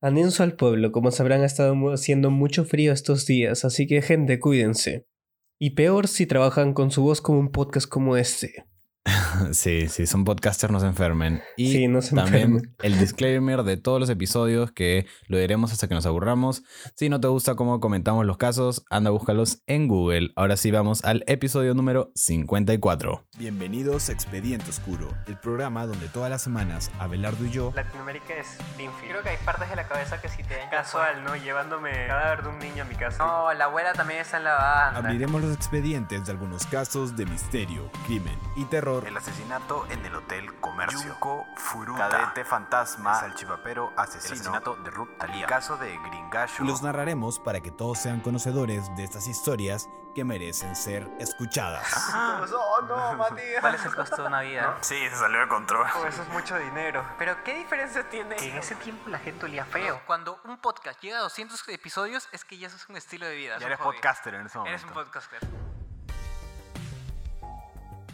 Anenso al pueblo, como sabrán, ha estado haciendo mucho frío estos días, así que gente, cuídense. Y peor si trabajan con su voz como un podcast como este. Sí, sí, son podcasters, no se enfermen. Y Sí, no se también enfermen. el disclaimer de todos los episodios que lo diremos hasta que nos aburramos. Si no te gusta cómo comentamos los casos, anda, búscalos en Google. Ahora sí vamos al episodio número 54. Bienvenidos a Expediente Oscuro, el programa donde todas las semanas Abelardo y yo Latinoamérica es Springfield. Creo que hay partes de la cabeza que si te dan casual, ¿no? Llevándome cadáver de un niño a mi casa. No, la abuela también está en la banda. abriremos los expedientes de algunos casos de misterio, crimen y terror. El asesinato en el Hotel Comercio. Yunko Furuta. Cadete fantasma. Salchipapero asesino. El asesinato de Ruth Talía. El caso de Gringallo. Y los narraremos para que todos sean conocedores de estas historias que merecen ser escuchadas. Oh, no, Matías. ¿Cuál es el costo de una vida? Sí, se salió de control. eso es mucho dinero. Pero ¿qué diferencia tiene? Que en ese tiempo la gente olía feo. Cuando un podcast llega a 200 episodios es que ya eso es un estilo de vida. Ya eres hobby. podcaster en ese momento. Eres un podcaster.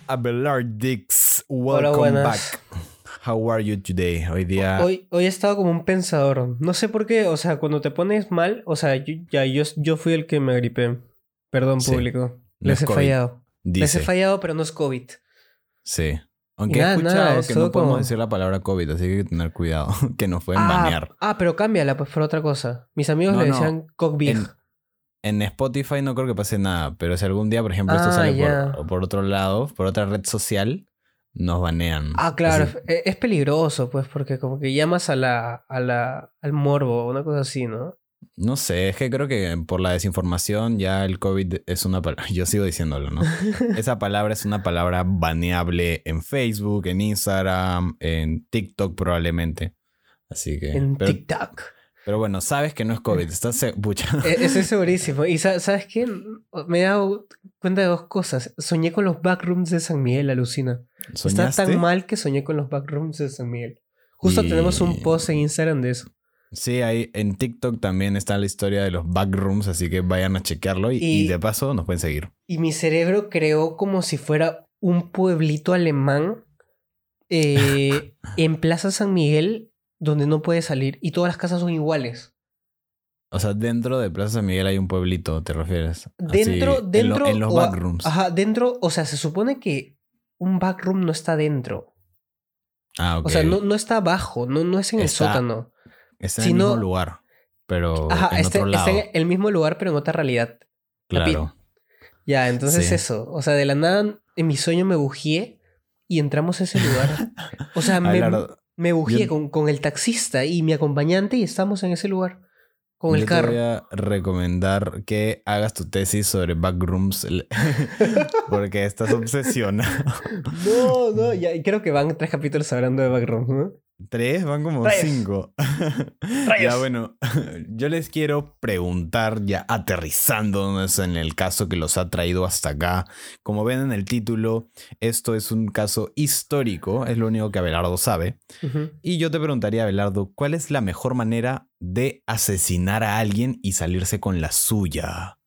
Abelardix, Hola, welcome buenas. back. How are you today? Hoy día... Hoy, hoy he estado como un pensador. No sé por qué, o sea, cuando te pones mal, o sea, yo, ya, yo, yo fui el que me gripé. Perdón, Sí, público. no Les es he COVID, fallado. Les he fallado, pero no es COVID. Sí. Aunque Nada, he escuchado nada, que no podemos como- decir la palabra COVID, así que hay que tener cuidado, que nos pueden ah, banear. ah, pero cámbiala pues por otra cosa. Mis amigos No, le no, decían COVID. En, en Spotify no creo que pase nada, pero si algún día, por ejemplo, esto Ah, sale por, por otro lado, por otra red social, nos banean. Ah, claro, Así- es, es peligroso, pues, porque como que llamas a la, a la, al morbo, una cosa así, ¿no? no sé, es que creo que por la desinformación ya el COVID es una palabra, yo sigo diciéndolo, ¿no? Esa palabra es una palabra baneable en Facebook, en Instagram, en TikTok probablemente. Así que... En pero, TikTok. Pero bueno, sabes que no es COVID, estás... se- Pucha. Eh, Estoy segurísimo. Y sa- ¿sabes qué? Me he dado cuenta de dos cosas. Soñé con los backrooms de San Miguel, alucina. Está ¿Soñaste? tan mal que soñé con los backrooms de San Miguel. Justo Y- tenemos un post en Instagram de eso. Sí, ahí en TikTok también está la historia de los backrooms, así que vayan a chequearlo y, Y- y de paso nos pueden seguir. Y mi cerebro creó como si fuera un pueblito alemán eh, en Plaza San Miguel donde no puedes salir y todas las casas son iguales. O sea, dentro de Plaza San Miguel hay un pueblito, ¿te refieres? Así, Dentro, en lo- dentro. En, los o backrooms. Ajá, dentro, o sea, se supone que un backroom no está dentro. Ah, ok. O sea, no, no está abajo, no, no es en el sótano. está en el mismo lugar, pero Ajá, en está, otro está lado. en el mismo lugar, pero en otra realidad. Claro. Ya, entonces Sí. eso. O sea, de la nada en mi sueño me bugié y entramos a ese lugar. O sea, me, me bugié con, con el taxista y mi acompañante y estamos en ese lugar. Con yo el te carro. voy a recomendar que hagas tu tesis sobre backrooms porque estás obsesionado. No, no, ya creo que van tres capítulos hablando de backrooms, ¿no? Tres, van como cinco. Ya bueno, yo les quiero preguntar, ya aterrizándonos en el caso que los ha traído hasta acá. Como ven en el título, esto es un caso histórico, es lo único que Abelardo sabe. Y yo te preguntaría, Abelardo, ¿cuál es la mejor manera de asesinar a alguien y salirse con la suya?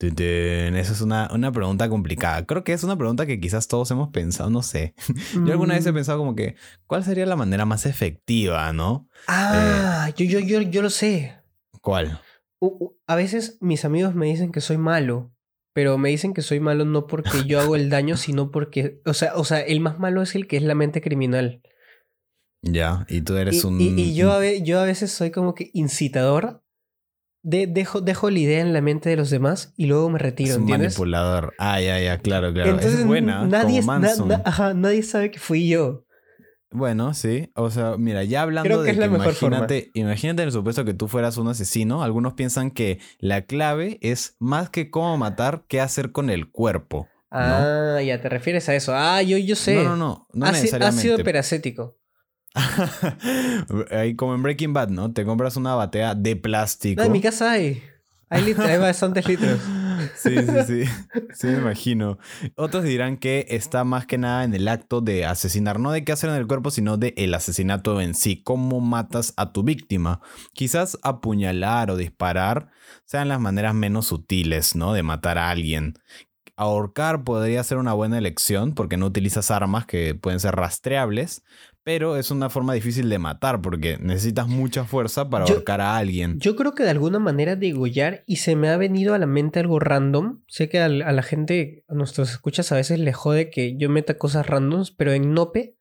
Esa es una, una pregunta complicada. Creo que es una pregunta que quizás todos hemos pensado, no sé. Yo alguna vez he Mm. pensado como que, ¿cuál sería la manera más efectiva, no? Ah, yo, yo, yo, yo lo sé. ¿Cuál? A veces mis amigos me dicen que soy malo, pero me dicen que soy malo no porque yo hago el daño, sino porque, o sea, o sea, el más malo es el que es la mente criminal. Ya, y tú eres Y, un... y- y yo, a ve- yo a veces soy como que incitador, de, dejo, dejo la idea en la mente de los demás y luego me retiro, es un ¿entiendes? manipulador. Ah, ya, ya, claro, claro. Entonces es buena, nadie, como na- Manson. na- ajá, nadie sabe que fui yo. Bueno, sí. O sea, mira, ya hablando Creo que de es la que mejor forma. imagínate, imagínate en el supuesto que tú fueras un asesino, algunos piensan que la clave es más que cómo matar, qué hacer con el cuerpo. Ah, ya te refieres a eso. Ah, yo, yo sé. No, no, no, no Ha necesariamente. Ácido peracético. Como en Breaking Bad, ¿no? Te compras una batea de plástico. No, en mi casa hay. Hay, lit- hay bastantes litros. Sí, sí, sí. Sí, me imagino. Otros dirán que está más que nada en el acto de asesinar, no de qué hacer en el cuerpo, sino de el asesinato en sí, cómo matas a tu víctima. Quizás apuñalar o disparar sean las maneras menos sutiles, ¿no? De matar a alguien. Ahorcar podría ser una buena elección porque no utilizas armas que pueden ser rastreables, Pero es una forma difícil de matar porque necesitas mucha fuerza para Yo- ahorcar a alguien. Yo creo que de alguna manera degollar y se me ha venido a la mente algo random. Sé que a, la gente, a nuestros escuchas a veces le jode que yo meta cosas randoms, pero en Nope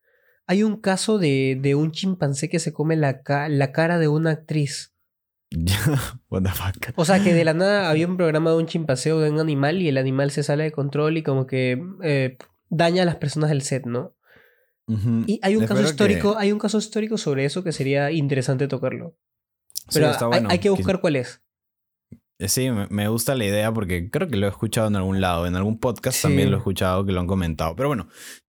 hay un caso de, de un chimpancé que se come la, ca- la cara de una actriz. What the fuck. O sea que de la nada había un programa de un chimpancé o de un animal y el animal se sale de control y como que eh, daña a las personas del set, ¿no? Y hay un caso que- histórico, hay un caso histórico sobre eso que sería interesante tocarlo. Sí, Pero está hay- bueno. hay, que buscar cuál es. Eh, Sí, me me gusta la idea porque creo que lo he escuchado en algún lado, en algún podcast Sí. también lo he escuchado que lo han comentado. Pero bueno,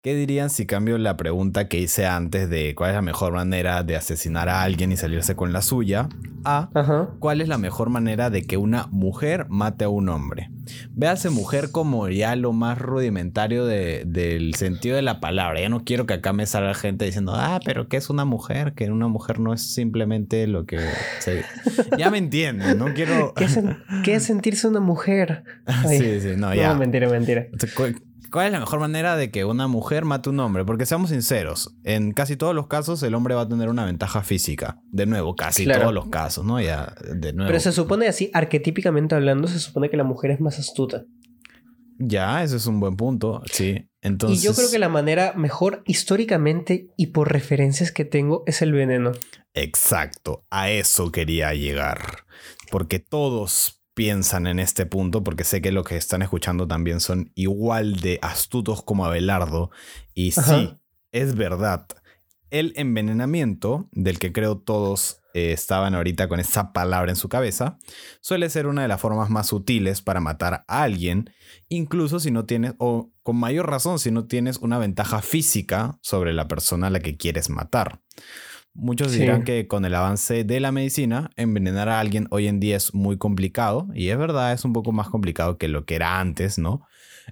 ¿qué dirían si cambio la pregunta que hice antes de cuál es la mejor manera de asesinar a alguien y salirse con la suya? A Ajá. ¿Cuál es la mejor manera de que una mujer mate a un hombre? Véase mujer como ya lo más rudimentario de- del sentido de la palabra. Ya no quiero que acá me salga gente diciendo, ah, pero ¿qué es una mujer? Que una mujer no es simplemente lo que... se-". Ya me entienden, no quiero... ¿Qué es, sen- qué es sentirse una mujer? Ay. sí, sí, no, No, ya. mentira, mentira. O sea, ¿cu- ¿Cuál es la mejor manera de que una mujer mate a un hombre? Porque seamos sinceros, en casi todos los casos el hombre va a tener una ventaja física. De nuevo, casi Claro. todos los casos, ¿no? Ya, de nuevo. Pero se supone así, arquetípicamente hablando, se supone que la mujer es más astuta. Ya, ese es un buen punto, sí. Entonces, Y yo creo que la manera mejor históricamente y por referencias que tengo es el veneno. Exacto, a eso quería llegar. Porque todos piensan en este punto, porque sé que los que están escuchando también son igual de astutos como Abelardo. Y sí, Ajá. es verdad. El envenenamiento, del que creo todos eh, estaban ahorita con esa palabra en su cabeza, suele ser una de las formas más sutiles para matar a alguien, incluso si no tienes, o con mayor razón si no tienes una ventaja física sobre la persona a la que quieres matar. Muchos Sí. dirán que con el avance de la medicina, envenenar a alguien hoy en día es muy complicado, y es verdad, es un poco más complicado que lo que era antes, ¿no?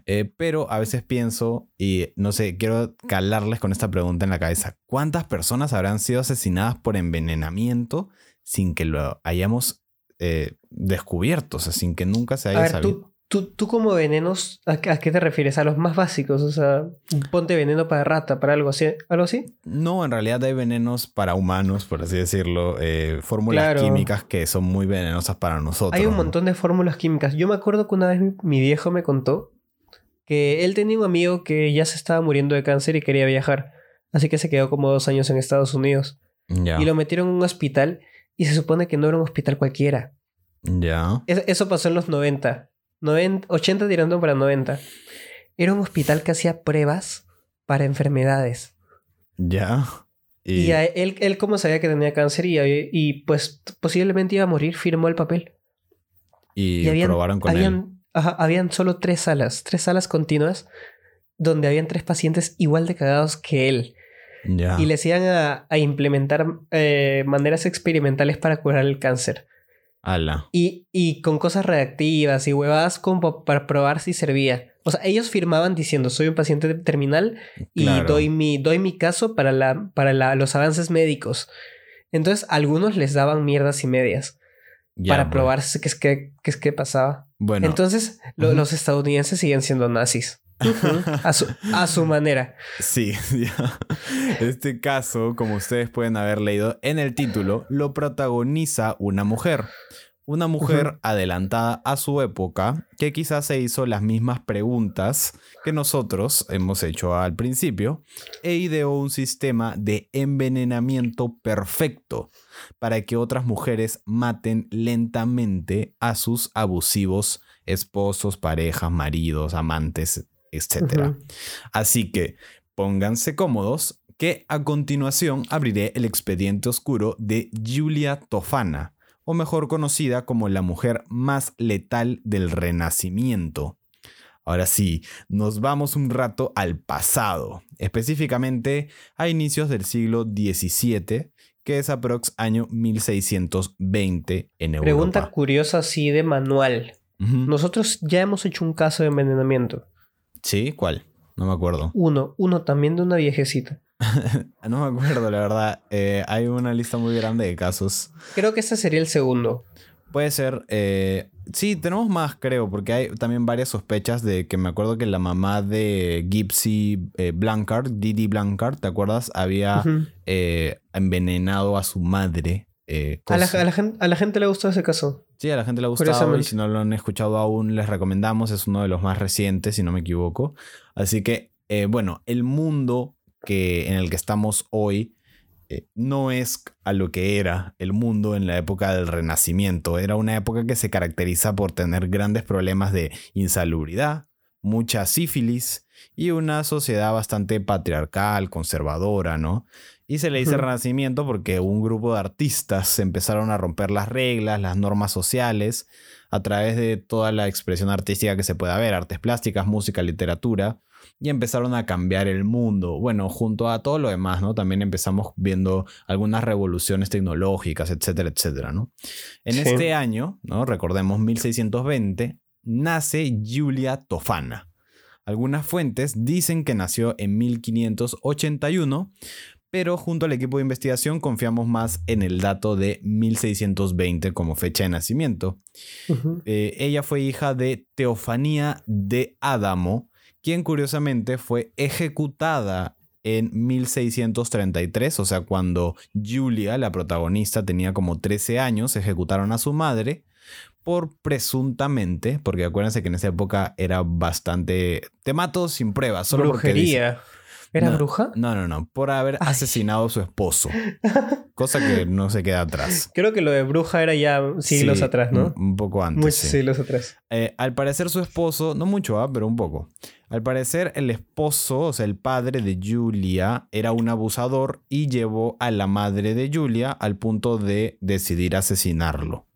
Eh, pero a veces pienso, y no sé, quiero calarles con esta pregunta en la cabeza, ¿cuántas personas habrán sido asesinadas por envenenamiento sin que lo hayamos eh, descubierto? O sea, sin que nunca se haya A ver, sabido. tú, tú, tú como venenos, ¿a, qué- a qué te refieres? A los más básicos, o sea, ponte veneno para rata, para algo así. ¿Algo así? No, en realidad hay venenos para humanos, por así decirlo, eh, fórmulas Claro. químicas que son muy venenosas para nosotros. Hay un montón de fórmulas químicas. Yo me acuerdo que una vez mi- viejo me contó que él tenía un amigo que ya se estaba muriendo de cáncer y quería viajar. Así que se quedó como dos años en Estados Unidos. Y lo metieron en un hospital y se supone que no era un hospital cualquiera. ya, Es- Eso pasó en los 90. 90 80 tirando para 90. Era un hospital que hacía pruebas para enfermedades. ya. Y, a él, él como sabía que tenía cáncer y, y pues posiblemente iba a morir, firmó el papel. y Y habían, probaron con él. habían, ajá, habían solo tres salas, tres salas continuas, donde habían tres pacientes igual de cagados que él. Ya. Y les iban a, a implementar eh, maneras experimentales para curar el cáncer. Ala. Y, y con cosas reactivas y huevadas como para probar si servía. O sea, ellos firmaban diciendo, soy un paciente terminal y Claro. doy, mi, doy mi caso para, la, para la- los avances médicos. Entonces, algunos les daban mierdas y medias Ya, para pues. probar si- qué es que, qué es que pasaba. Bueno, Entonces, lo- los estadounidenses siguen siendo nazis. A, su, a su manera. Sí, ya. Este caso, como ustedes pueden haber leído en el título, lo protagoniza una mujer. Una mujer adelantada a su época que quizás se hizo las mismas preguntas que nosotros hemos hecho al principio e ideó un sistema de envenenamiento perfecto para que otras mujeres maten lentamente a sus abusivos esposos, parejas, maridos, amantes, etc. Ujú. Así que pónganse cómodos que a continuación abriré el expediente oscuro de Julia Tofana, o mejor conocida como la mujer más letal del Renacimiento. Ahora sí, nos vamos un rato al pasado, específicamente a inicios del siglo XVII, que es aprox año 1620 en Europa. Pregunta curiosa así de manual. Nosotros ya hemos hecho un caso de envenenamiento. ¿Sí? ¿Cuál? No me acuerdo. Uno, uno también de una viejecita. No me acuerdo, la verdad. Eh, hay una lista muy grande de casos. Creo que este sería el segundo. Puede ser. eh, sí, tenemos más, creo, porque hay también varias sospechas de que me acuerdo que la mamá de Gypsy eh, Blancard, Didi Blancard, ¿te acuerdas? Había eh, envenenado a su madre. Eh, a, la, a la gen- a la gente le gustó ese caso. Sí, a la gente le ha gustado y si no lo han escuchado aún, les recomendamos. Es uno de los más recientes, si no me equivoco. Así que, eh, bueno, el mundo que, en el que estamos hoy eh, no es a lo que era el mundo en la época del Renacimiento. Era una época que se caracteriza por tener grandes problemas de insalubridad, mucha sífilis y una sociedad bastante patriarcal, conservadora, ¿no? Y se le dice renacimiento porque un grupo de artistas empezaron a romper las reglas, las normas sociales, a través de toda la expresión artística que se pueda ver, artes plásticas, música, literatura, y empezaron a cambiar el mundo. Bueno, junto a todo lo demás, ¿no? También empezamos viendo algunas revoluciones tecnológicas, etcétera, etcétera, ¿no? En Sí. este año, ¿no? Recordemos 1620, nace Giulia Tofana. Algunas fuentes dicen que nació en 1581, pero junto al equipo de investigación confiamos más en el dato de 1620 como fecha de nacimiento. Eh, ella fue hija de Teofanía de Adamo, quien curiosamente fue ejecutada en 1633, o sea, cuando Julia, la protagonista, tenía como 13 años, ejecutaron a su madre por presuntamente, porque acuérdense que en esa época era bastante... Te mato sin pruebas, solo porque Brujería. ¿Era No, bruja? No, no, no, por haber Ay. asesinado a su esposo, cosa que no se queda atrás. Creo que lo de bruja era ya siglos Sí, atrás, ¿no? Un, poco antes. Muchos sí. siglos atrás. Eh, al parecer su esposo, no mucho, ah, pero un poco. Al parecer el esposo, o sea, el padre de Julia, era un abusador y llevó a la madre de Julia al punto de decidir asesinarlo.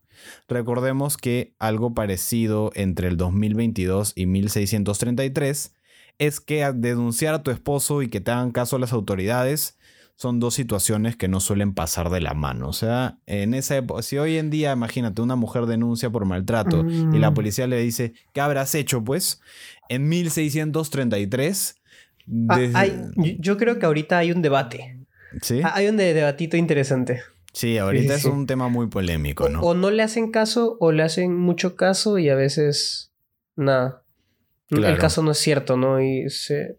Recordemos que algo parecido entre el 2022 y 1633 es que a denunciar a tu esposo y que te hagan caso las autoridades son dos situaciones que no suelen pasar de la mano. O sea, en esa época, si hoy en día, imagínate, una mujer denuncia por maltrato y la Mm. policía le dice, ¿qué habrás hecho? Pues en 1633... Ah, hay- yo- creo que ahorita hay un debate. ¿Sí? Ah, Hay un de- debatito interesante. Sí, ahorita sí, es un tema muy polémico, ¿no? O no le hacen caso o le hacen mucho caso y a veces nada. El Claro. caso no es cierto, ¿no? Y se,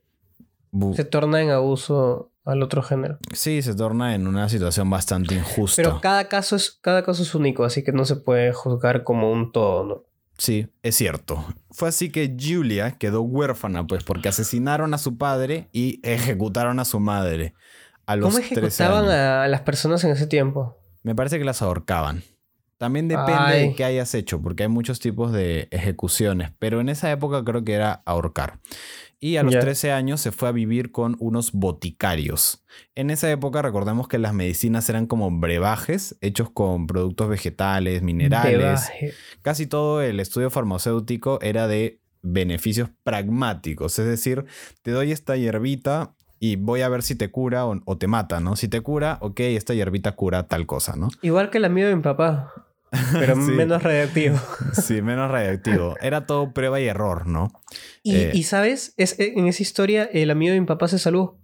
Bu- se torna en abuso al otro género. Sí, se torna en una situación bastante injusta. Pero cada caso es, cada caso es único, así que no se puede juzgar como un todo, ¿no? Sí, es cierto. Fue así que Julia quedó huérfana, pues, porque asesinaron a su padre y ejecutaron a su madre. A los ¿Cómo 13 ejecutaban años. a las personas en ese tiempo? Me parece que las ahorcaban. También depende Ay. de qué hayas hecho, porque hay muchos tipos de ejecuciones, pero en esa época creo que era ahorcar. Y a los Ya. 13 años se fue a vivir con unos boticarios. En esa época recordemos que las medicinas eran como brebajes hechos con productos vegetales, minerales. Brebaje. Casi todo el estudio farmacéutico era de beneficios pragmáticos, es decir, te doy esta hierbita y voy a ver si te cura o, o te mata, ¿no? Si te cura, ok, esta hierbita cura tal cosa, ¿no? Igual que el amigo de mi papá, pero Sí. menos radiactivo. Sí, menos radiactivo. Era todo prueba y error, ¿no? Y, Eh. y, ¿sabes? Es, en esa historia, el amigo de mi papá se salvó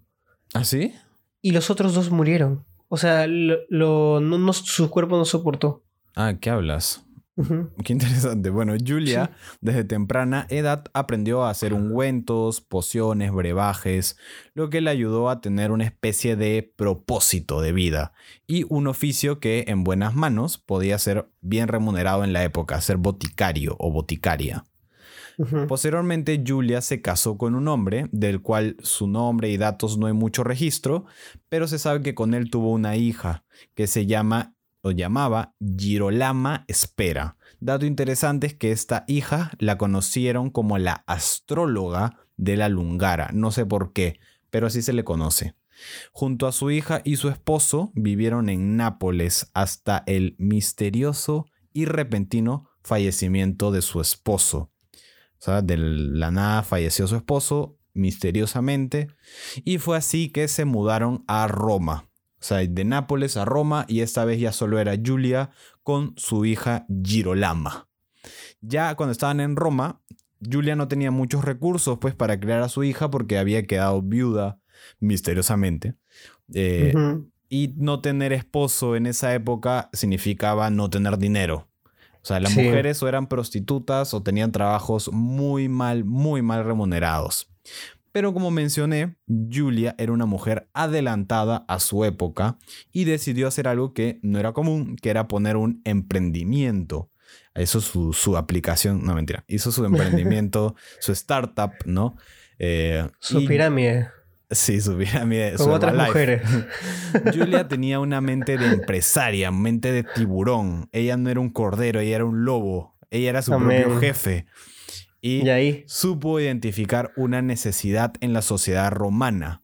¿Ah, sí? y los otros dos murieron. O sea, lo, lo- no, no- su cuerpo no soportó. Ah, ¿qué hablas? Qué interesante. Bueno, Julia desde temprana edad aprendió a hacer ungüentos, pociones, brebajes, lo que le ayudó a tener una especie de propósito de vida y un oficio que en buenas manos podía ser bien remunerado en la época, ser boticario o boticaria. Posteriormente, Julia se casó con un hombre, del cual su nombre y datos no hay mucho registro, pero se sabe que con él tuvo una hija que se llama llamaba Girolama Espera. Dato interesante es que esta hija la conocieron como la astróloga de la Lungara, no sé por qué, pero así se le conoce. Junto a su hija y su esposo vivieron en Nápoles hasta el misterioso y repentino fallecimiento de su esposo. O sea, de la nada falleció su esposo misteriosamente y fue así que se mudaron a Roma. O sea, de Nápoles a Roma y esta vez ya solo era Julia con su hija Girolama. Ya cuando estaban en Roma, Julia no tenía muchos recursos pues para criar a su hija porque había quedado viuda misteriosamente. Eh, y no tener esposo en esa época significaba no tener dinero. O O sea, las Sí. mujeres o eran prostitutas o tenían trabajos muy mal, muy mal remunerados. Pero como mencioné, Julia era una mujer adelantada a su época y decidió hacer algo que no era común, que era poner un emprendimiento. Hizo su, su aplicación, no mentira, hizo su emprendimiento, su startup, ¿no? Eh, Su y- pirámide. Sí, su pirámide. Su otras Herbalife. mujeres. Julia tenía una mente de empresaria, mente de tiburón. Ella no era un cordero, ella era un lobo. Ella era su Amén. propio jefe. Y Y ahí, supo identificar una necesidad en la sociedad romana.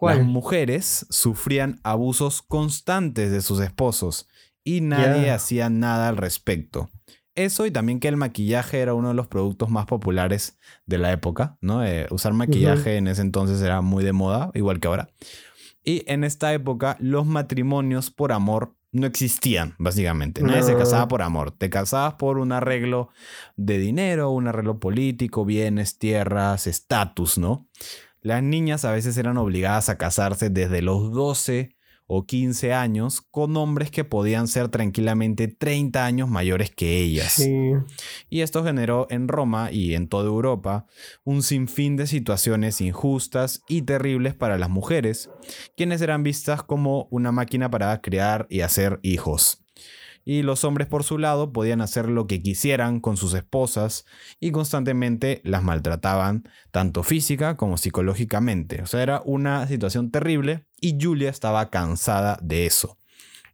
Las mujeres sufrían abusos constantes de sus esposos y nadie hacía nada al respecto. Eso y también que el maquillaje era uno de los productos más populares de la época, ¿no? Eh, usar maquillaje en ese entonces era muy de moda, igual que ahora. Y en esta época los matrimonios por amor no existían, básicamente. Nadie se No. casaba por amor. Te casabas por un arreglo de dinero, un arreglo político, bienes, tierras, estatus, ¿no? Las niñas a veces eran obligadas a casarse desde los 12 o 15 años con hombres que podían ser tranquilamente 30 años mayores que ellas. Sí. Y esto generó en Roma y en toda Europa un sinfín de situaciones injustas y terribles para las mujeres, quienes eran vistas como una máquina para criar y hacer hijos. Y los hombres por su lado podían hacer lo que quisieran con sus esposas y constantemente las maltrataban tanto física como psicológicamente. O sea, era una situación terrible y Julia estaba cansada de eso.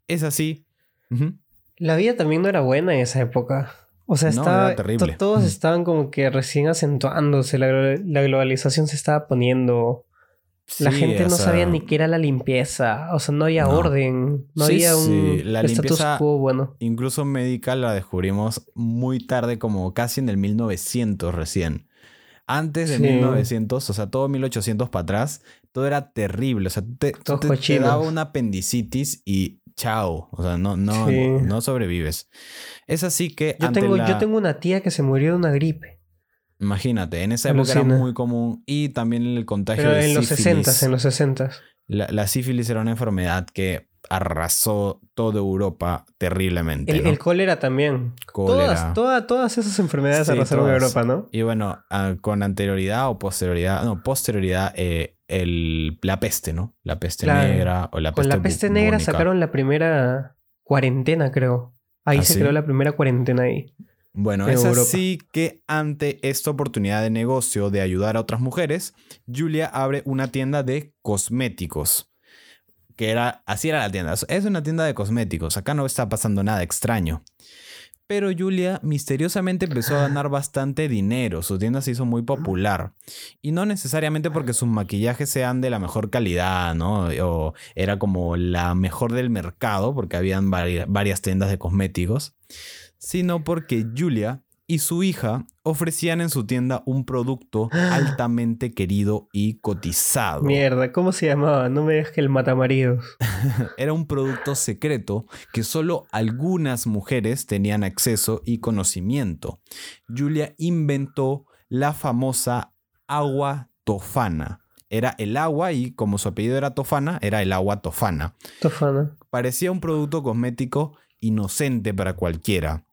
Es así. La vida también no era buena en esa época. O sea, No, estaba, terrible. to- todos estaban como que recién acentuándose, la, la globalización se estaba poniendo. La Sí, gente no sabía ni qué era la limpieza, o sea, no había No. orden, no Sí, había un sí, la status limpieza- quo bueno. Incluso médica la descubrimos muy tarde, como casi en el 1900 recién. Antes de Sí. 1900, o sea, todo 1800 para atrás, todo era terrible. O sea, te, te- te daba una apendicitis y chao. O sea, no, no, no sobrevives. Es así que Yo ante tengo, la- yo tengo una tía que se murió de una gripe, Imagínate, en esa época era muy común y también el contagio pero de en los sífilis. 60 en los 60 La, la sífilis era una enfermedad que arrasó toda Europa terriblemente. El, ¿no? el cólera también. Cólera. Todas, toda- todas esas enfermedades Sí, arrasaron todas. Europa, ¿no? Y bueno, ah, con anterioridad o posterioridad, no, posterioridad, eh, el, la peste, ¿no? La peste Claro. negra o la Con peste la peste negra sacaron la primera cuarentena, creo. Ahí ¿Ah, se sí? creó la primera cuarentena ahí. Bueno, en es Europa. así que ante esta oportunidad de negocio de ayudar a otras mujeres, Julia abre una tienda de cosméticos. Que era, así era la tienda. Es una tienda de cosméticos. Acá no está pasando nada extraño. Pero Julia misteriosamente empezó a ganar bastante dinero. Su tienda se hizo muy popular. Y no necesariamente porque sus maquillajes sean de la mejor calidad, ¿no? O era como la mejor del mercado, porque habían vari- varias tiendas de cosméticos. Sino porque Julia y su hija ofrecían en su tienda un producto altamente querido y cotizado. Mierda, ¿cómo se llamaba? No me digas que el matamaridos. Era un producto secreto que solo algunas mujeres tenían acceso y conocimiento. Julia inventó la famosa agua tofana. Era el agua y como su apellido era tofana, era el agua tofana. Tofana. Parecía un producto cosmético inocente para cualquiera,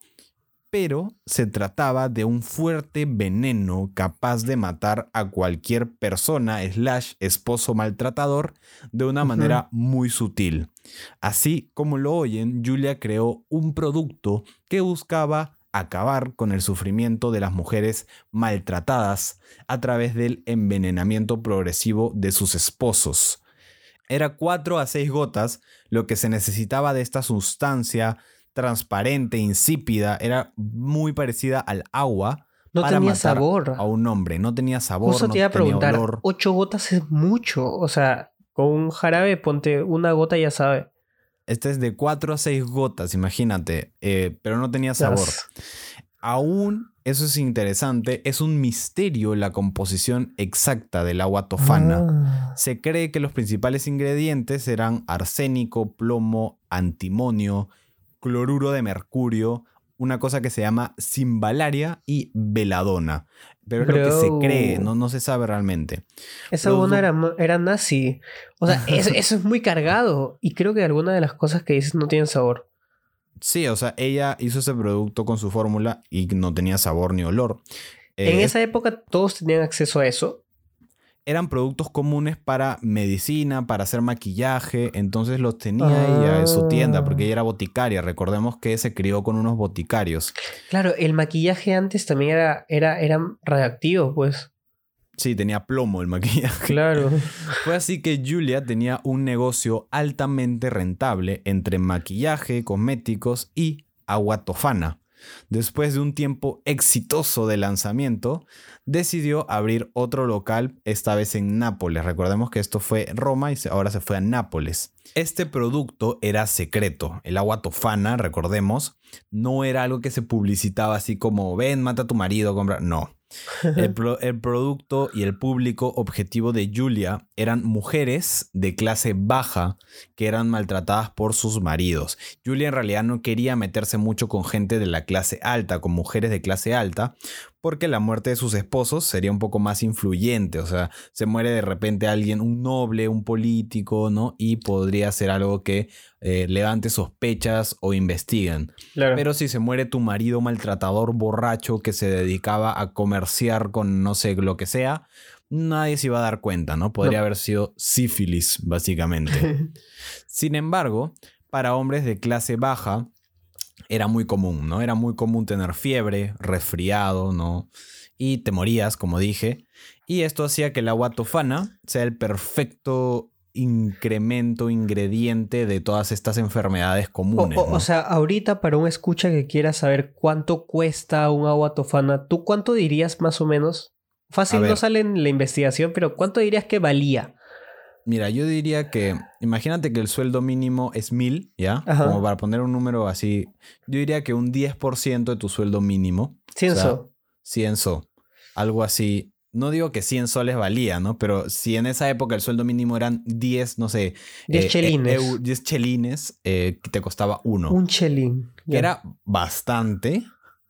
pero se trataba de un fuerte veneno capaz de matar a cualquier persona slash esposo maltratador de una manera muy sutil. Así como lo oyen, Julia creó un producto que buscaba acabar con el sufrimiento de las mujeres maltratadas a través del envenenamiento progresivo de sus esposos. Era 4 a 6 gotas lo que se necesitaba de esta sustancia transparente, insípida, era muy parecida al agua. No para tenía matar sabor. A un hombre, no tenía sabor, Justo no te iba a preguntar, olor. ocho gotas es mucho. O sea, con un jarabe ponte una gota y ya sabe. Este es de 4 a 6 gotas, imagínate, eh, pero no tenía sabor. Aún, eso es interesante, es un misterio la composición exacta del agua tofana. Ah. Se cree que los principales ingredientes eran arsénico, plomo, antimonio, cloruro de mercurio, una cosa que se llama simbalaria y veladona. Pero es lo que se cree, no, no se sabe realmente. Esa du- era, nazi. O sea, eso, eso es muy cargado. Y creo que algunas de las cosas que dices no tienen sabor. Sí, o sea, ella hizo ese producto con su fórmula y no tenía sabor ni olor. en Eh, esa época todos tenían acceso a eso. Eran productos comunes para medicina, para hacer maquillaje, entonces los tenía Ah. ella en su tienda porque ella era boticaria. Recordemos que se crió con unos boticarios. Claro, el maquillaje antes también era, era, pues. Sí, tenía plomo el maquillaje. Claro. Fue así que Julia tenía un negocio altamente rentable entre maquillaje, cosméticos y agua tofana. Después de un tiempo exitoso de lanzamiento, decidió abrir otro local, esta vez en Nápoles. Recordemos que esto fue Roma y ahora se fue a Nápoles. Este producto era secreto. El agua tofana, recordemos, no era algo que se publicitaba así como, ven, mata a tu marido, compra. No. El, pro- el producto y el público objetivo de Julia eran mujeres de clase baja que eran maltratadas por sus maridos. Julia en realidad no quería meterse mucho con gente de la clase alta, con mujeres de clase alta, porque la muerte de sus esposos sería un poco más influyente. O sea, se muere de repente alguien, un noble, un político, ¿no? Y podría ser algo que eh, levante sospechas o investiguen. Claro. Pero si se muere tu marido maltratador borracho que se dedicaba a comerciar con no sé lo que sea, nadie se iba a dar cuenta, ¿no? Podría No. haber sido sífilis, básicamente. Sin embargo, para hombres de clase baja era muy común, ¿no? Era muy común tener fiebre, resfriado, ¿no? Y te morías, como dije. Y esto hacía que el agua tofana sea el perfecto incremento, ingrediente de todas estas enfermedades comunes. o- o ¿no? sea, ahorita para un escucha que quiera saber cuánto cuesta un agua tofana, ¿tú cuánto dirías más o menos? Fácil no sale en la investigación, pero ¿cuánto dirías que valía? Mira, yo diría que, imagínate que el sueldo mínimo es mil, ¿ya? Ajá. Como para poner un número así, yo diría que un 10% de tu sueldo mínimo, Cienzo. 100 so, algo así. No digo que 100 soles valía, ¿no? Pero si en esa época el sueldo mínimo eran 10, no sé, 10 eh, chelines. 10 chelines, eh, te costaba uno. Un chelín. Que Ya. era bastante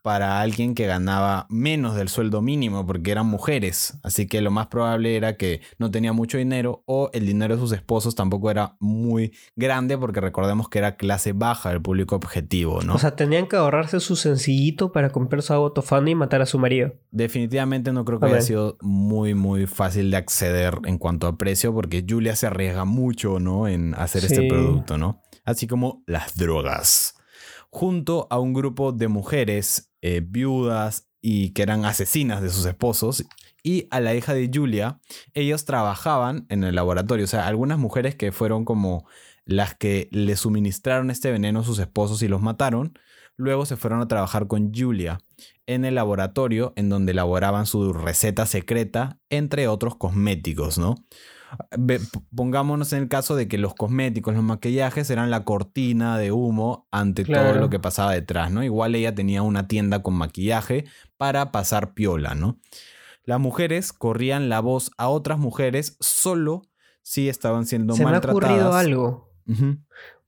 para alguien que ganaba menos del sueldo mínimo porque eran mujeres. Así que lo más probable era que no tenía mucho dinero o el dinero de sus esposos tampoco era muy grande porque recordemos que era clase baja el público objetivo, ¿no? O sea, tenían que ahorrarse su sencillito para comprar su agua tofana y matar a su marido. Definitivamente no creo que haya sido muy, muy fácil de acceder en cuanto a precio porque Julia se arriesga mucho, ¿no? En hacer este producto, ¿no? Así como las drogas. Junto a un grupo de mujeres eh, viudas y que eran asesinas de sus esposos y a la hija de Julia, ellos trabajaban en el laboratorio. O sea, algunas mujeres que fueron como las que le suministraron este veneno a sus esposos y los mataron, luego se fueron a trabajar con Julia en el laboratorio en donde elaboraban su receta secreta, entre otros cosméticos, ¿no? Pongámonos en el caso de que los cosméticos, los maquillajes eran la cortina de humo ante todo lo que pasaba detrás, ¿no? Igual ella tenía una tienda con maquillaje para pasar piola, ¿no? Las mujeres corrían la voz a otras mujeres solo si estaban siendo Se me ha maltratadas. ocurrido algo.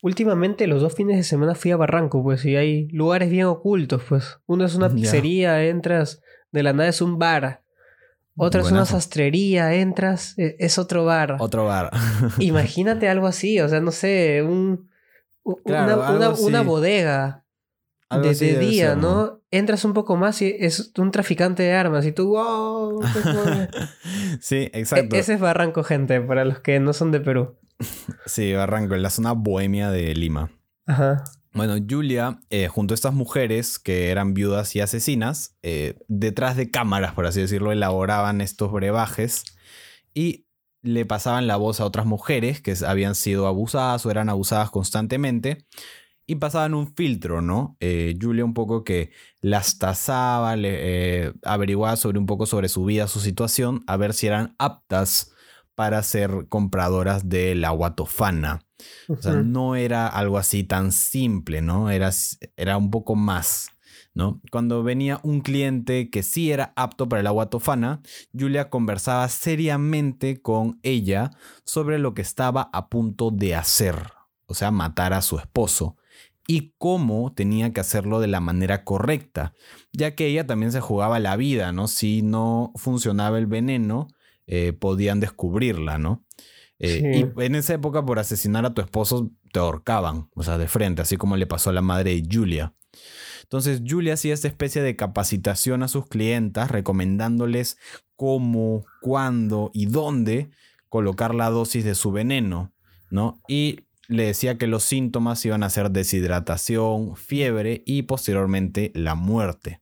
Últimamente, los dos fines de semana fui a Barranco, pues, y hay lugares bien ocultos, pues. Uno es una pizzería, entras, de la nada es un bar. Otra es una sastrería, entras, e- es otro bar. Otro bar. Imagínate algo así, o sea, no sé, un, Claro, una, bodega Algo de, día, ser, ¿no? Entras un poco más y es un traficante de armas y tú, wow. qué joder". sí, E- exacto. Ese es Barranco, gente, para los que no son de Perú. Sí, Barranco, en la zona bohemia de Lima. Ajá. Bueno, Julia, eh, junto a estas mujeres que eran viudas y asesinas, eh, detrás de cámaras, por así decirlo, elaboraban estos brebajes y le pasaban la voz a otras mujeres que habían sido abusadas o eran abusadas constantemente y pasaban un filtro, ¿no? Eh, Julia un poco que las tasaba, averiguaba sobre un poco sobre su vida, su situación, a ver si eran aptas para ser compradoras del O sea, no era algo así tan simple, ¿no? Era, era un poco más, ¿no? Cuando venía un cliente que sí era apto para el agua tofana, Julia conversaba seriamente con ella sobre lo que estaba a punto de hacer, o sea, matar a su esposo, y cómo tenía que hacerlo de la manera correcta, ya que ella también se jugaba la vida, ¿no? Si no funcionaba el veneno, eh, podían descubrirla, ¿no? Eh, Sí. Y en esa época, por asesinar a tu esposo, te ahorcaban, o sea, de frente, así como le pasó a la madre de Julia. Entonces, Julia hacía esta especie de capacitación a sus clientas, recomendándoles cómo, cuándo y dónde colocar la dosis de su veneno, ¿no? Y le decía que los síntomas iban a ser deshidratación, fiebre y posteriormente la muerte.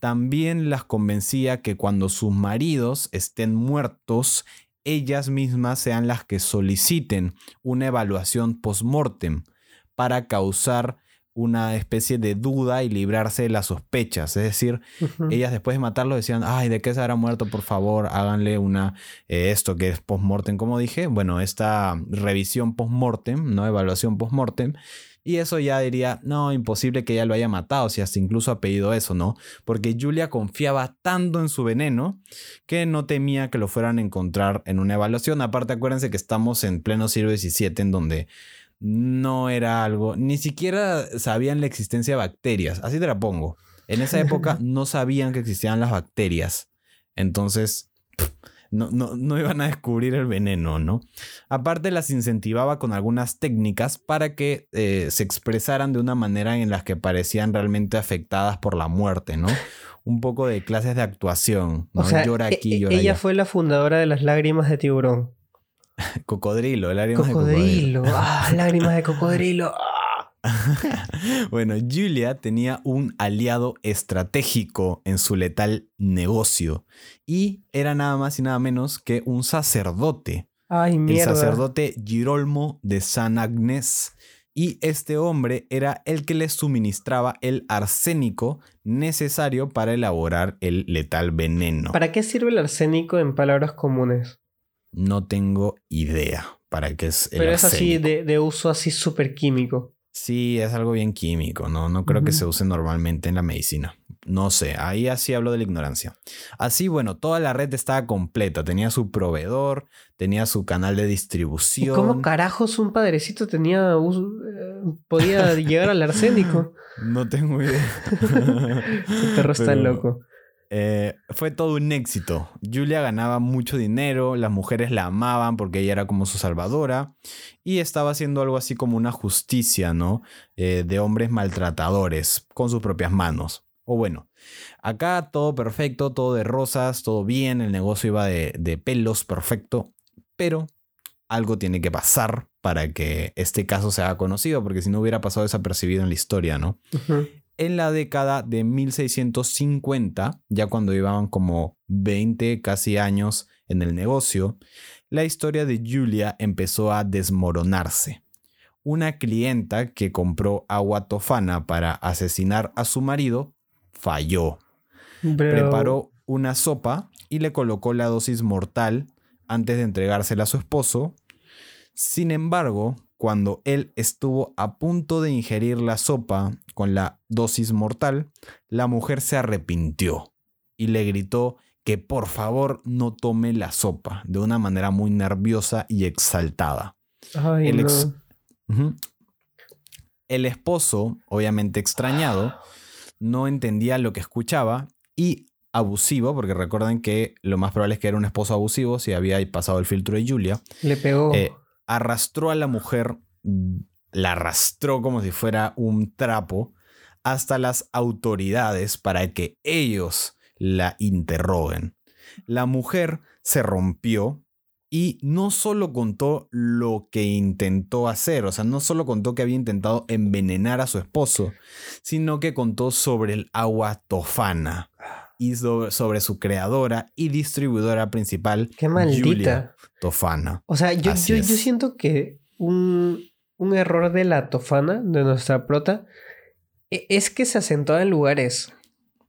También las convencía que cuando sus maridos estén muertos, ellas mismas sean las que soliciten una evaluación post-mortem para causar una especie de duda y librarse de las sospechas. Es decir, ellas después de matarlo decían, ay, ¿de qué se habrá muerto? Por favor, háganle una, eh, esto que es post-mortem, como dije, bueno, esta revisión post-mortem, ¿no? Evaluación post-mortem. Y eso ya diría, no, imposible que ella lo haya matado, si hasta incluso ha pedido eso, ¿no? Porque Julia confiaba tanto en su veneno que no temía que lo fueran a encontrar en una evaluación. Aparte, acuérdense que estamos en pleno siglo XVII, en donde no era algo, ni siquiera sabían la existencia de bacterias, así te la pongo. En esa época no sabían que existían las bacterias. Entonces, pff, no, no, no iban a descubrir el veneno, ¿no? Aparte, las incentivaba con algunas técnicas para que eh, se expresaran de una manera en las que parecían realmente afectadas por la muerte, ¿no? Un poco de clases de actuación, ¿no? O sea, llora e- aquí, e- llora ella allá. fue la fundadora de las lágrimas de tiburón. Cocodrilo, área más de cocodrilo. Cocodrilo. Ah, lágrimas de cocodrilo. Bueno, Julia tenía un aliado estratégico en su letal negocio y era nada más y nada menos que un sacerdote, Ay, el mierda. sacerdote Girolmo de San Agnes. Y este hombre era el que le suministraba el arsénico necesario para elaborar el letal veneno. ¿Para qué sirve el arsénico en palabras comunes? No tengo idea para qué es el Pero es así de, de uso así súper químico. Sí, es algo bien químico, ¿no? No creo que se use normalmente en la medicina. No sé, ahí así hablo de la ignorancia. Así, bueno, toda la red estaba completa. Tenía su proveedor, tenía su canal de ¿Y distribución. cómo carajos un padrecito tenía eh, podía llegar al arsénico? No tengo idea. El perro está Pero, loco. Eh, fue todo un éxito. Julia ganaba mucho dinero, las mujeres la amaban porque ella era como su salvadora y estaba haciendo algo así como una justicia, ¿no? Eh, de hombres maltratadores con sus propias manos. O bueno, acá todo perfecto, todo de rosas, todo bien, el negocio iba de, de pelos, perfecto, pero algo tiene que pasar para que este caso se haga conocido, porque si no hubiera pasado desapercibido en la historia, ¿no? Ujú. En la década de 1650, ya cuando iban como 20 casi años en el negocio, la historia de Julia empezó a desmoronarse. Una clienta que compró agua tofana para asesinar a su marido falló. Pero- Preparó una sopa y le colocó la dosis mortal antes de entregársela a su esposo. Sin embargo, cuando él estuvo a punto de ingerir la sopa con la dosis mortal, la mujer se arrepintió y le gritó que por favor no tome la sopa de una manera muy nerviosa y exaltada. Ay, el no. ex- Ujú. El esposo, obviamente extrañado, no entendía lo que escuchaba y abusivo, porque recuerden que lo más probable es que era un esposo abusivo si había pasado el filtro de Julia, Le pegó. eh, arrastró a la mujer, la arrastró como si fuera un trapo hasta las autoridades para que ellos la interroguen. La mujer se rompió y no solo contó lo que intentó hacer, o sea, no solo contó que había intentado envenenar a su esposo, sino que contó sobre el agua tofana y sobre, sobre su creadora y distribuidora principal, Qué maldita. Julia Tofana. O sea, yo, yo, yo siento que un, un error de la tofana, de nuestra prota, e- es que se asentó en lugares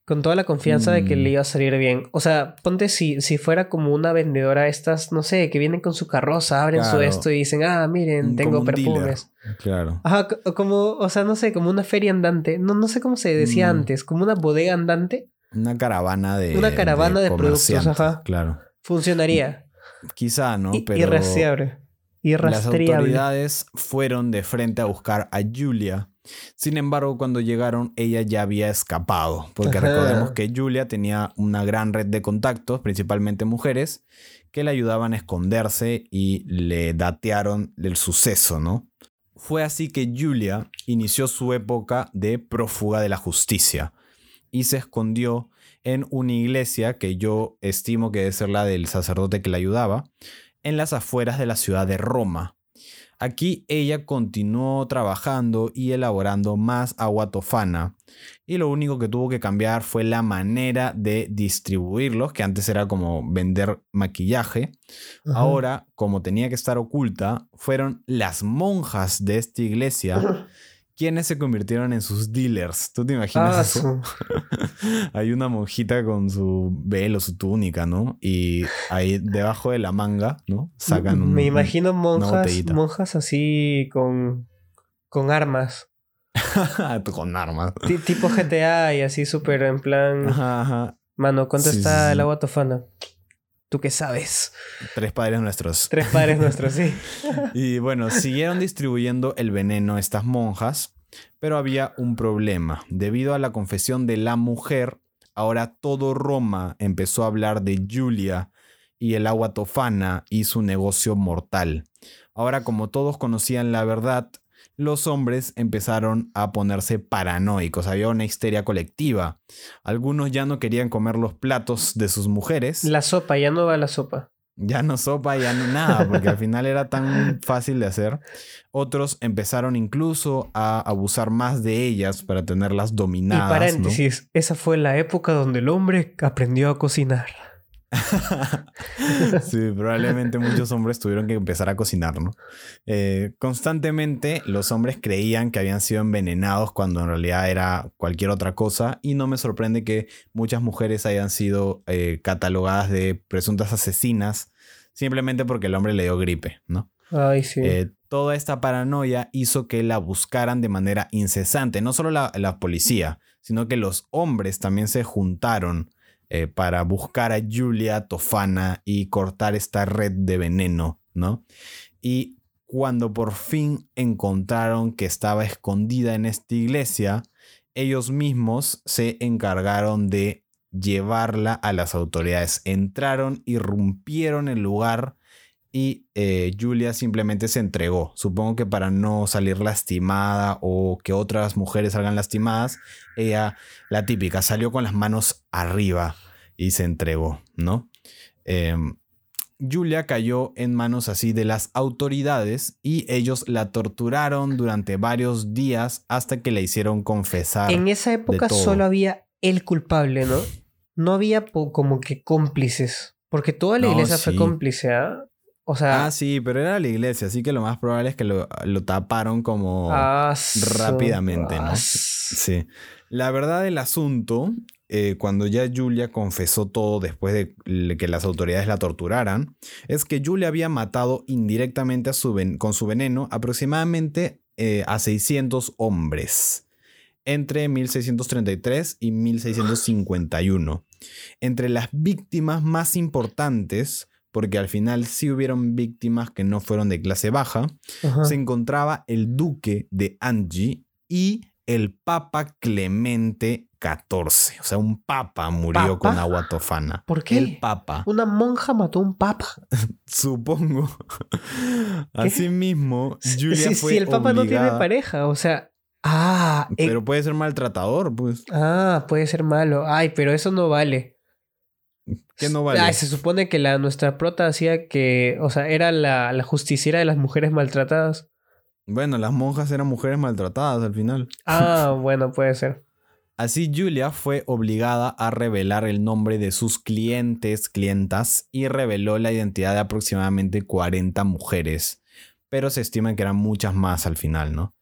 con toda la confianza de que Mm. le iba a salir bien. O sea, ponte si, si fuera como una vendedora estas, no sé, que vienen con su carroza, abren su esto y dicen, ah, miren, tengo dealer. perfumes. Claro. Ajá, co- como, o sea, no sé, como una feria andante. No, no sé cómo se decía Mm. antes, como una bodega andante. Una caravana de. Una caravana de productos, comerciantes, ajá. Claro. Funcionaría. Quizá, ¿no? Pero. Irrastreable. Las autoridades fueron de frente a buscar a Julia Sin embargo, cuando llegaron, ella ya había escapado, porque Ajá. recordemos que Julia tenía una gran red de contactos, principalmente mujeres, que le ayudaban a esconderse y le datearon el suceso, ¿no? Fue así que Julia inició su época de prófuga de la justicia y se escondió en una iglesia que yo estimo que debe ser la del sacerdote que la ayudaba, en las afueras de la ciudad de Roma. Aquí ella continuó trabajando y elaborando más agua tofana. Y lo único que tuvo que cambiar fue la manera de distribuirlos, que antes era como vender maquillaje. Ajá. Ahora, como tenía que estar oculta, fueron las monjas de esta iglesia quienes se convirtieron en sus dealers. ¿Tú te imaginas Ah, eso? Hay una monjita con su velo, su túnica, ¿no? Y ahí debajo de la manga, ¿no? Sacan un, Me imagino monjas, monjas así con, con armas. con armas. Ti- tipo GTA y así súper en plan. Ajá, ajá. Mano, ¿cuánto Sí, sí, está sí. el agua tofana? ¿Tú qué sabes? Tres padres nuestros. Tres padres nuestros, sí. Y bueno, siguieron distribuyendo el veneno a estas monjas, pero había un problema. Debido a la confesión de la mujer, ahora todo Roma empezó a hablar de Julia y el agua tofana y su negocio mortal. Ahora, como todos conocían la verdad, los hombres empezaron a ponerse paranoicos. Había una histeria colectiva. Algunos ya no querían comer los platos de sus mujeres. La sopa, ya no va la sopa. Ya no sopa, ya no nada, porque al final era tan fácil de hacer. Otros empezaron incluso a abusar más de ellas para tenerlas Y dominadas. ¿no? paréntesis, esa fue la época donde el hombre aprendió a cocinar. sí, probablemente muchos hombres tuvieron que empezar a cocinar, ¿no? Eh, constantemente los hombres creían que habían sido envenenados cuando en realidad era cualquier otra cosa y no me sorprende que muchas mujeres hayan sido eh, catalogadas de presuntas asesinas simplemente porque el hombre le dio gripe, ¿no? Ay, sí. Eh, toda esta paranoia hizo que la buscaran de manera incesante. No solo la, la policía, sino que los hombres también se juntaron eh, para buscar a Julia Tofana y cortar esta red de veneno, ¿no? Y cuando por fin encontraron que estaba escondida en esta iglesia, ellos mismos se encargaron de llevarla a las autoridades. Entraron, irrumpieron el lugar y eh, Julia simplemente se entregó. Supongo que para no salir lastimada o que otras mujeres salgan lastimadas, ella, la típica, salió con las manos arriba y se entregó, ¿no? Em, Julia cayó en manos así de las autoridades y ellos la torturaron durante varios días hasta que la hicieron confesar. en esa época solo había el culpable, ¿no? No había como que cómplices. Porque toda la No, iglesia fue cómplice, ¿ah? O sea, Ah, sí, pero era la iglesia, así que lo más probable es que lo, lo taparon como... rápidamente, ¿no? Sí. La verdad del asunto, eh, cuando ya Julia confesó todo después de que las autoridades la torturaran, es que Julia había matado indirectamente a su ven- con su veneno aproximadamente eh, a 600 hombres entre 1633 y 1651. Entre las víctimas más importantes, porque al final sí hubieron víctimas que no fueron de clase baja, Ajá. se encontraba el duque de Angie y el papa Clemente XIV. O sea, un papa murió ¿Papa? con agua tofana. ¿Por qué? El papa, Una monja mató a un papa. supongo. Asimismo, Julia si, fue si el papa no tiene pareja, o sea. Ah, eh, Pero puede ser maltratador, pues. ah, puede ser malo. Ay, pero eso no vale. ¿Qué no vale? Ay, se supone que la nuestra prota hacía que, o sea, era la, la justiciera de las mujeres maltratadas. Bueno, las monjas eran mujeres maltratadas al final. Ah, bueno, puede ser. Así Julia fue obligada a revelar el nombre de sus clientes, clientas, y reveló la identidad de aproximadamente 40 mujeres, pero se estima que eran muchas más al final, ¿no?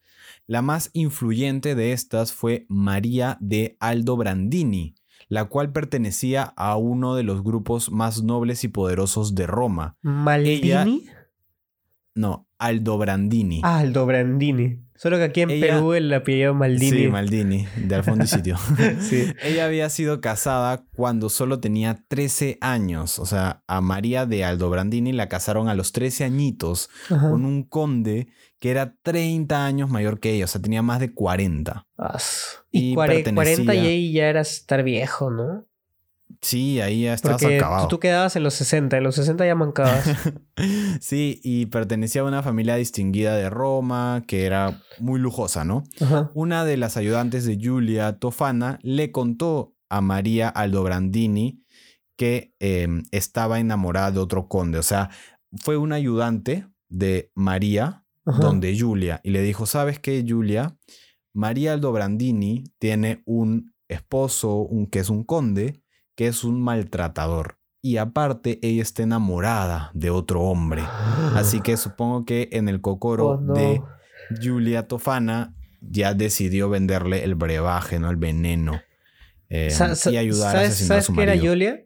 La más influyente de estas fue María de Aldobrandini, la cual pertenecía a uno de los grupos más nobles y poderosos de Roma. ¿Maldini? No, Aldobrandini. Ah, Aldo Brandini. Solo que aquí en Ella- Perú el apellido Maldini. Sí, Maldini, de Alfondo y Sitio. Sí. Ella había sido casada cuando solo tenía 13 años. O sea, a María de Aldobrandini la casaron a los 13 añitos Ajá. con un conde que era 30 años mayor que ella, o sea, tenía más de 40. As- Y, Y cuare- 40 y ahí ya era estar viejo, ¿no? Sí, ahí ya estabas Porque acabado. tú, tú quedabas en los 60, en los 60 ya mancabas. sí, y pertenecía a una familia distinguida de Roma, que era muy lujosa, ¿no? Ajá. Una de las ayudantes de Giulia Tofana le contó a María Aldobrandini que eh, estaba enamorada de otro conde. O sea, fue un ayudante de María, Ajá. donde Giulia, y le dijo, ¿sabes qué, Giulia? María Aldobrandini tiene un esposo, un, que es un conde, que es un maltratador. Y aparte, ella está enamorada de otro hombre. Así que supongo que en el cocoro Oh, no. de Julia Tofana ya decidió venderle el brebaje, ¿no? El veneno. eh, y ayudar a ¿Sabes, asesinar a ¿sabes su qué era. Julia?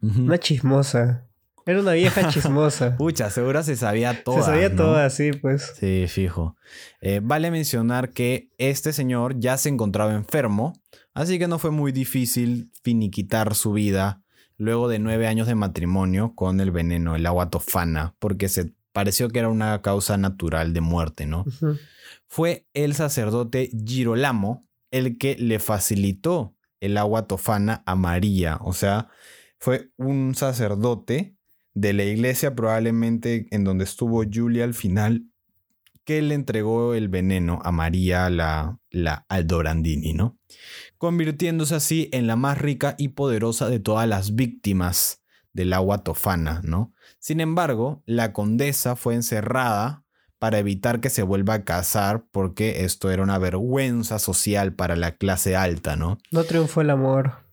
Una chismosa. Era una vieja chismosa. Pucha, seguro se sabía Se todas. sabía ¿no? todas, sí, pues. Sí, fijo. Eh, vale mencionar que este señor ya se encontraba enfermo, así que no fue muy difícil finiquitar su vida luego de nueve años de matrimonio con el veneno, el agua tofana, porque se pareció que era una causa natural de muerte, ¿no? Fue el sacerdote Girolamo el que le facilitó el agua tofana a María, o sea, fue un sacerdote de la iglesia probablemente en donde estuvo Julia al final que le entregó el veneno a María la, la Aldobrandini, ¿no? Convirtiéndose así en la más rica y poderosa de todas las víctimas del agua tofana, ¿no? Sin embargo, la condesa fue encerrada para evitar que se vuelva a casar porque esto era una vergüenza social para la clase alta, ¿no? No triunfó el amor.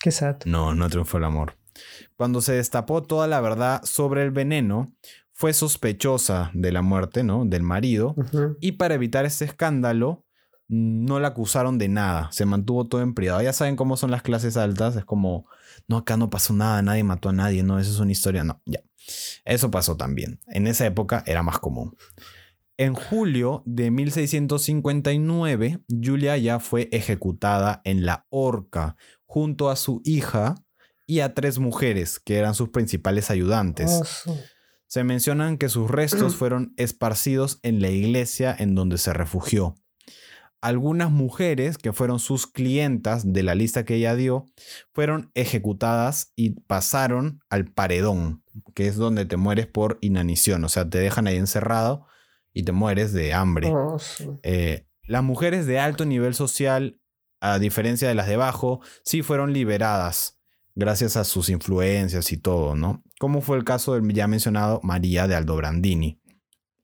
Qué sad. No, no triunfó el amor. Cuando se destapó toda la verdad sobre el veneno, fue sospechosa de la muerte, ¿no? Del marido. Y para evitar este escándalo, no la acusaron de nada. Se mantuvo todo en privado. Ya saben cómo son las clases altas. Es como, no, acá no pasó nada, nadie mató a nadie. No, eso es una historia. No, ya. Eso pasó también. En esa época era más común. En julio de 1659, Julia ya fue ejecutada en la horca junto a su hija y a tres mujeres que eran sus principales ayudantes. Oh, su- Se mencionan que sus restos fueron esparcidos en la iglesia en donde se refugió. Algunas mujeres que fueron sus clientas de la lista que ella dio fueron ejecutadas y pasaron al paredón, que es donde te mueres por inanición, o sea, te dejan ahí encerrado y te mueres de hambre. oh, su- Eh, las mujeres de alto nivel social, a diferencia de las de bajo, sí fueron liberadas gracias a sus influencias y todo, ¿no? Como fue el caso del ya mencionado María de Aldobrandini.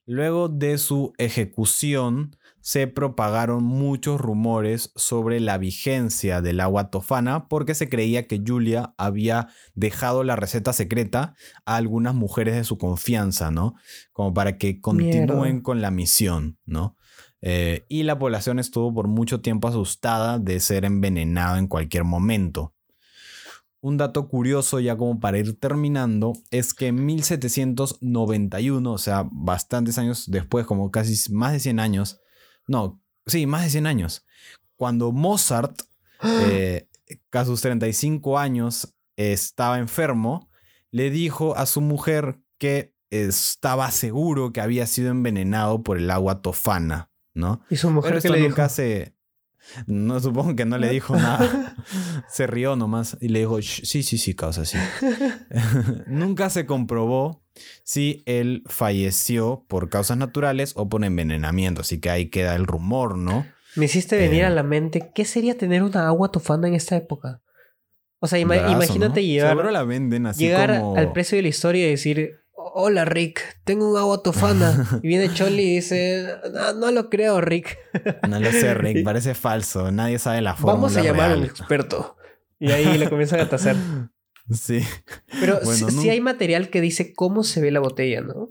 Luego de su ejecución, se propagaron muchos rumores sobre la vigencia del agua tofana porque se creía que Julia había dejado la receta secreta a algunas mujeres de su confianza, ¿no? Como para que continúen Mierda. con la misión, ¿no? Eh, y la población estuvo por mucho tiempo asustada de ser envenenada en cualquier momento. Un dato curioso, ya como para ir terminando, es que en 1791, o sea, bastantes años después, como casi más de 100 años, no, sí, más de 100 años, cuando Mozart, eh, a sus 35 años, estaba enfermo, le dijo a su mujer que estaba seguro que había sido envenenado por el agua tofana, ¿no? ¿Y su mujer Pero esto le nunca dijo? se... No, supongo que no le dijo nada. se rió nomás y le dijo, "Sh, sí, sí, sí, causa, sí. nunca se comprobó si él falleció por causas naturales o por envenenamiento. Así que ahí queda el rumor, ¿no? Me hiciste venir Eh. a la mente, ¿qué sería tener una agua tofana en esta época? O sea, ima- Brazo, imagínate ¿no? llegar, la venden así llegar como... al precio de la historia y decir, hola Rick, tengo un agua tofana. y viene Choli y dice, no, no lo creo Rick. No lo sé, Rick, parece falso. Nadie sabe la forma. Vamos a llamar a un experto. Y ahí le comienzan a tacer. Sí. Pero Bueno, no- sí hay material que dice cómo se ve la botella, ¿no?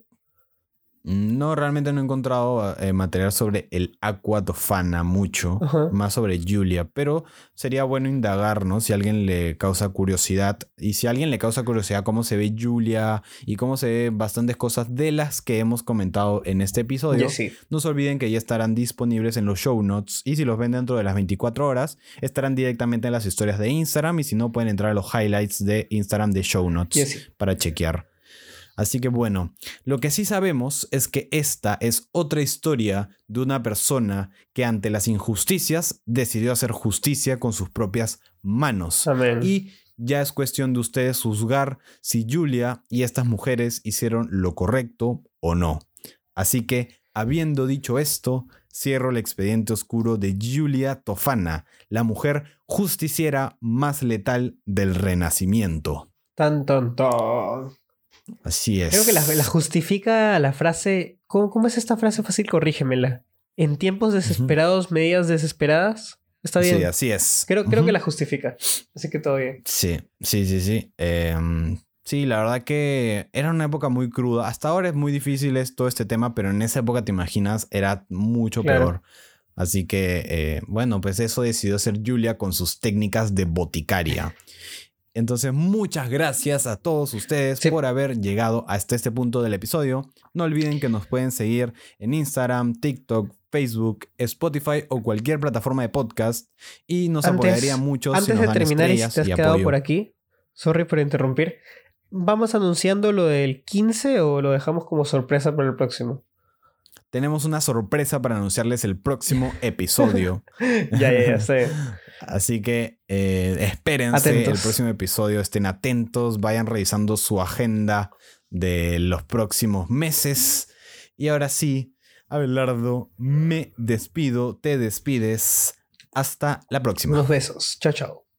No, realmente no he encontrado eh, material sobre el Aqua Tofana mucho, Ajá. más sobre Julia, pero sería bueno indagar, ¿no? Si a alguien le causa curiosidad y si a alguien le causa curiosidad cómo se ve Julia y cómo se ve bastantes cosas de las que hemos comentado en este episodio, sí. no se olviden que ya estarán disponibles en los show notes y si los ven dentro de las 24 horas, estarán directamente en las historias de Instagram y si no pueden entrar a los highlights de Instagram de show notes sí. para chequear. Así que bueno, lo que sí sabemos es que esta es otra historia de una persona que ante las injusticias decidió hacer justicia con sus propias manos. Amén. Y ya es cuestión de ustedes juzgar si Julia y estas mujeres hicieron lo correcto o no. Así que, habiendo dicho esto, cierro el expediente oscuro de Julia Tofana, la mujer justiciera más letal del Renacimiento. Tan, tan, tan. Así es. Creo que la, la justifica la frase. ¿cómo, ¿Cómo es esta frase fácil? Corrígemela. En tiempos desesperados, medidas desesperadas. Está bien. Sí, así es. Creo, creo que la justifica. Así que todo bien. Sí, sí, sí, sí. Em, sí, la verdad que era una época muy cruda. Hasta ahora es muy difícil es todo este tema, pero en esa época, te imaginas, era mucho Claro. peor. Así que, eh, bueno, pues eso decidió hacer Julia con sus técnicas de boticaria. Entonces, muchas gracias a todos ustedes Sí. por haber llegado hasta este punto del episodio. No olviden que nos pueden seguir en Instagram, TikTok, Facebook, Spotify o cualquier plataforma de podcast. Y nos Antes- apoyaría mucho si Antes nos de dan terminar, y si te has quedado apoyo. por aquí, sorry por interrumpir. ¿Vamos anunciando lo del 15 o lo dejamos como sorpresa para el próximo? Tenemos una sorpresa para anunciarles el próximo episodio. ya, ya, ya sé. Así que eh, espérense Atentos. el próximo episodio. Estén atentos, vayan revisando su agenda de los próximos meses. Y ahora sí, Abelardo, me despido, te despides. Hasta la próxima. Unos besos. Chao, chao.